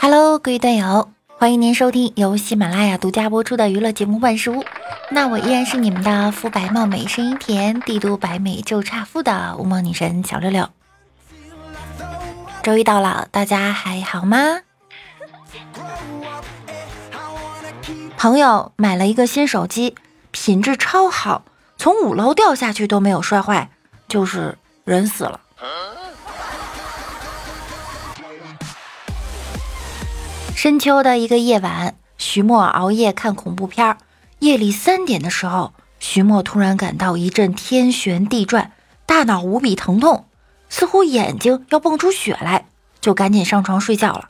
Hello，各位段友，欢迎您收听由喜马拉雅独家播出的娱乐节目《万事屋》。那我依然是你们的肤白貌美、声音甜、帝都白美就差富的无梦女神小六六。周一到了，大家还好吗？朋友买了一个新手机，品质超好，从五楼掉下去都没有摔坏，就是人死了。深秋的一个夜晚，徐墨熬夜看恐怖片儿。夜里三点的时候，徐墨突然感到一阵天旋地转，大脑无比疼痛，似乎眼睛要蹦出血来，就赶紧上床睡觉了。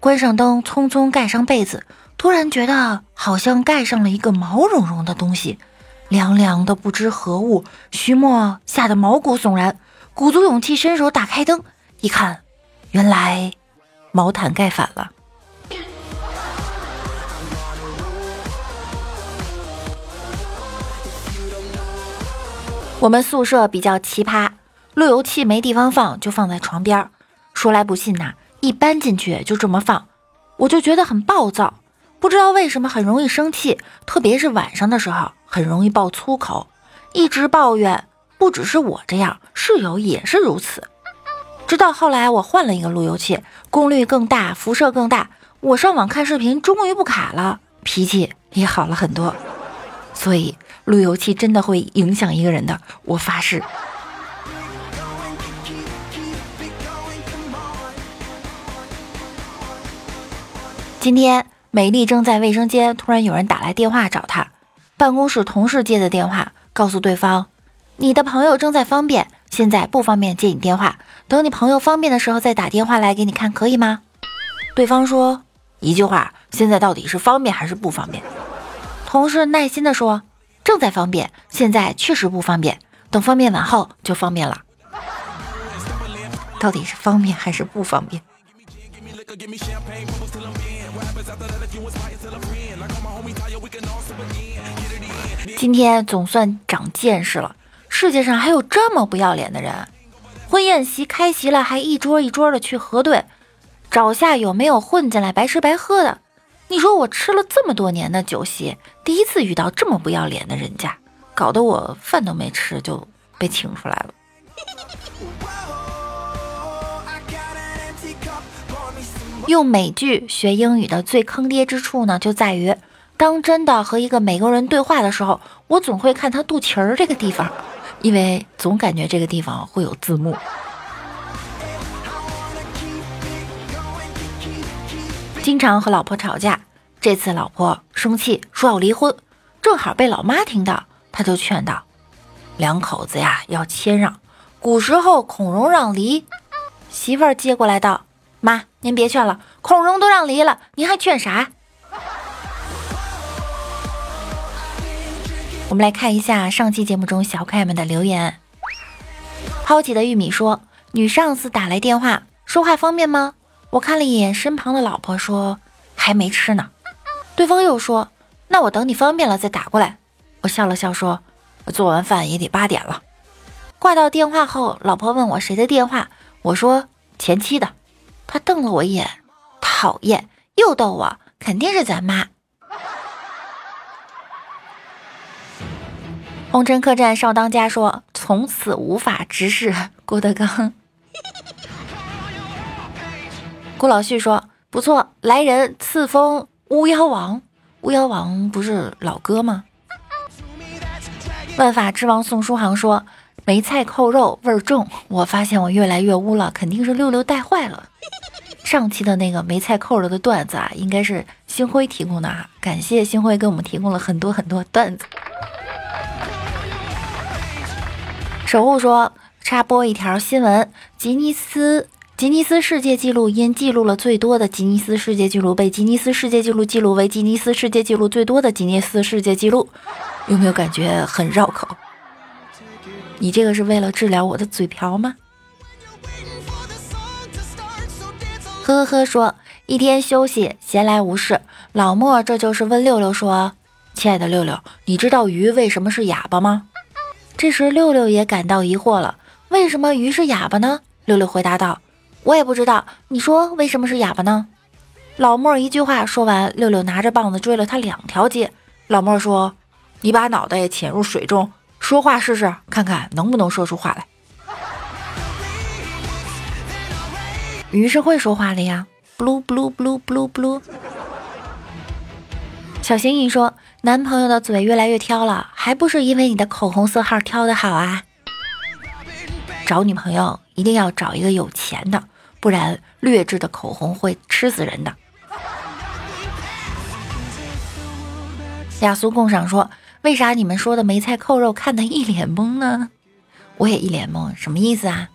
关上灯，匆匆盖上被子，突然觉得好像盖上了一个毛茸茸的东西，凉凉的不知何物。徐墨吓得毛骨悚然，鼓足勇气伸手打开灯，一看，原来毛毯盖反了。我们宿舍比较奇葩，路由器没地方放，就放在床边儿。说来不信呐，一搬进去就这么放，我就觉得很暴躁，不知道为什么很容易生气，特别是晚上的时候，很容易爆粗口，一直抱怨。不只是我这样，室友也是如此。直到后来我换了一个路由器，功率更大，辐射更大，我上网看视频终于不卡了，脾气也好了很多。所以路由器真的会影响一个人的，我发誓。今天美丽正在卫生间，突然有人打来电话找她，办公室同事接的电话，告诉对方：“你的朋友正在方便，现在不方便接你电话，等你朋友方便的时候再打电话来给你看，可以吗？”对方说：“一句话，现在到底是方便还是不方便？”同事耐心地说：“正在方便，现在确实不方便，等方便完后就方便了。到底是方便还是不方便？”今天总算长见识了，世界上还有这么不要脸的人！婚宴席开席了，还一桌一桌的去核对，找下有没有混进来白吃白喝的。你说我吃了这么多年的酒席，第一次遇到这么不要脸的人家，搞得我饭都没吃就被请出来了。用美剧学英语的最坑爹之处呢，就在于当真的和一个美国人对话的时候，我总会看他肚脐儿这个地方，因为总感觉这个地方会有字幕。经常和老婆吵架，这次老婆生气说要离婚，正好被老妈听到，他就劝道：“两口子呀要谦让，古时候孔融让梨。”媳妇儿接过来道：“妈，您别劝了，孔融都让梨了，您还劝啥？”我们来看一下上期节目中小可爱们的留言。抛弃的玉米说：“女上司打来电话，说话方便吗？”我看了一眼身旁的老婆，说：“还没吃呢。”对方又说：“那我等你方便了再打过来。”我笑了笑说：“我做完饭也得八点了。”挂掉电话后，老婆问我谁的电话，我说：“前妻的。”他瞪了我一眼，讨厌，又逗我，肯定是咱妈。红尘客栈少当家说：“从此无法直视 郭德纲。”顾老旭说：“不错，来人赐封巫妖王。巫妖王不是老哥吗？” 万法之王宋书航说：“梅菜扣肉味儿重。”我发现我越来越污了，肯定是六六带坏了。上期的那个梅菜扣肉的段子啊，应该是星辉提供的啊，感谢星辉给我们提供了很多很多段子。守护说：“插播一条新闻，吉尼斯。”吉尼斯世界纪录因记录了最多的吉尼斯世界纪录，被吉尼斯世界纪录记录为吉尼斯世界纪录最多的吉尼斯世界纪录。有没有感觉很绕口？你这个是为了治疗我的嘴瓢吗？呵呵说一天休息，闲来无事，老莫这就是问六六说：“亲爱的六六，你知道鱼为什么是哑巴吗？”这时六六也感到疑惑了，为什么鱼是哑巴呢？六六回答道：“我也不知道，你说为什么是哑巴呢？”老莫一句话说完，六六拿着棒子追了他两条街。老莫说：“你把脑袋潜入水中，说话试试，看看能不能说出话来。”鱼是会说话的呀，blue blue blue blue blue。小星星说：“男朋友的嘴越来越挑了，还不是因为你的口红色号挑的好啊？找女朋友一定要找一个有钱的，不然劣质的口红会吃死人的。”雅俗共赏说：“为啥你们说的梅菜扣肉看得一脸懵呢？我也一脸懵，什么意思啊？”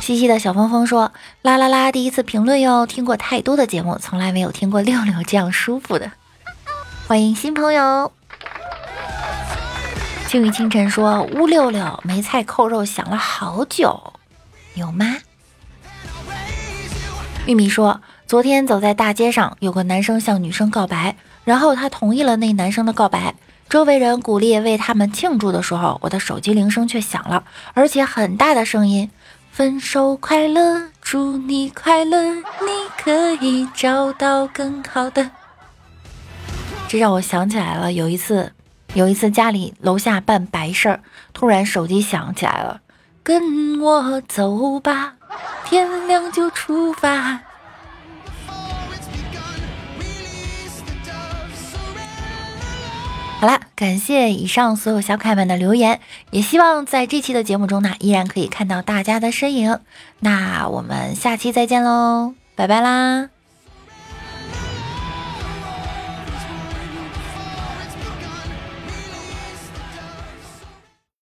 嘻嘻的小峰峰说：“啦啦啦，第一次评论哟，听过太多的节目，从来没有听过六六这样舒服的。欢迎新朋友。”青雨清晨说：“乌六六梅菜扣肉想了好久，有吗？”玉米说：“昨天走在大街上，有个男生向女生告白，然后他同意了那男生的告白。周围人鼓励为他们庆祝的时候，我的手机铃声却响了，而且很大的声音。”分手快乐，祝你快乐，你可以找到更好的。这让我想起来了，有一次，有一次家里楼下办白事儿，突然手机响起来了，跟我走吧，天亮就出发。好了，感谢以上所有小可爱们的留言，也希望在这期的节目中呢，依然可以看到大家的身影。那我们下期再见喽，拜拜啦！